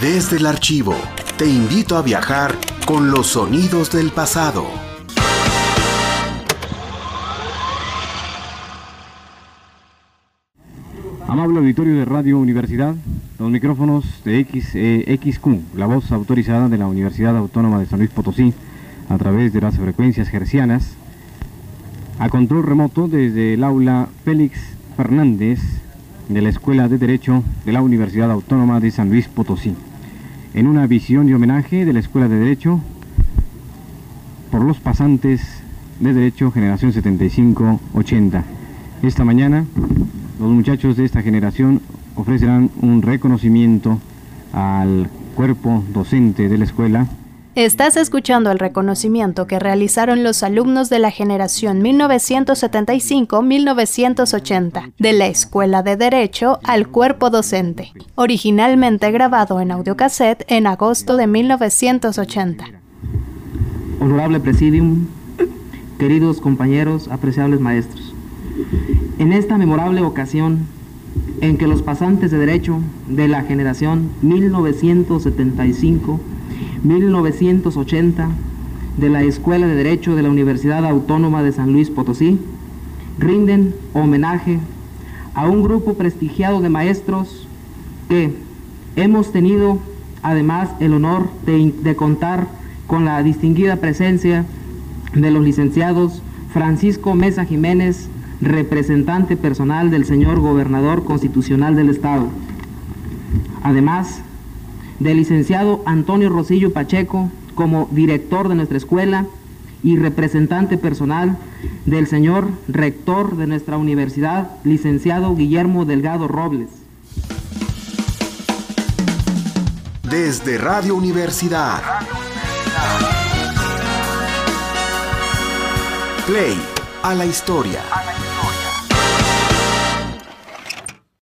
Desde el archivo, te invito a viajar con los sonidos del pasado. Amable auditorio de Radio Universidad, los micrófonos de XQ, la voz autorizada de la Universidad Autónoma de San Luis Potosí, a través de las frecuencias gercianas, a control remoto desde el aula Félix Fernández de la Escuela de Derecho de la Universidad Autónoma de San Luis Potosí en una visión y homenaje de la Escuela de Derecho por los pasantes de Derecho Generación 75-80. Esta mañana los muchachos de esta generación ofrecerán un reconocimiento al cuerpo docente de la escuela Estás escuchando el reconocimiento que realizaron los alumnos de la generación 1975-1980 de la Escuela de Derecho al cuerpo docente, originalmente grabado en audiocassette en agosto de 1980. Honorable Presidium, queridos compañeros, apreciables maestros, en esta memorable ocasión en que los pasantes de Derecho de la generación 1975 1980 de la Escuela de Derecho de la Universidad Autónoma de San Luis Potosí, rinden homenaje a un grupo prestigiado de maestros que hemos tenido además el honor de, de contar con la distinguida presencia de los licenciados Francisco Mesa Jiménez, representante personal del señor gobernador constitucional del Estado. Además, del licenciado Antonio Rosillo Pacheco como director de nuestra escuela y representante personal del señor rector de nuestra universidad, licenciado Guillermo Delgado Robles. Desde Radio Universidad. Play a la historia.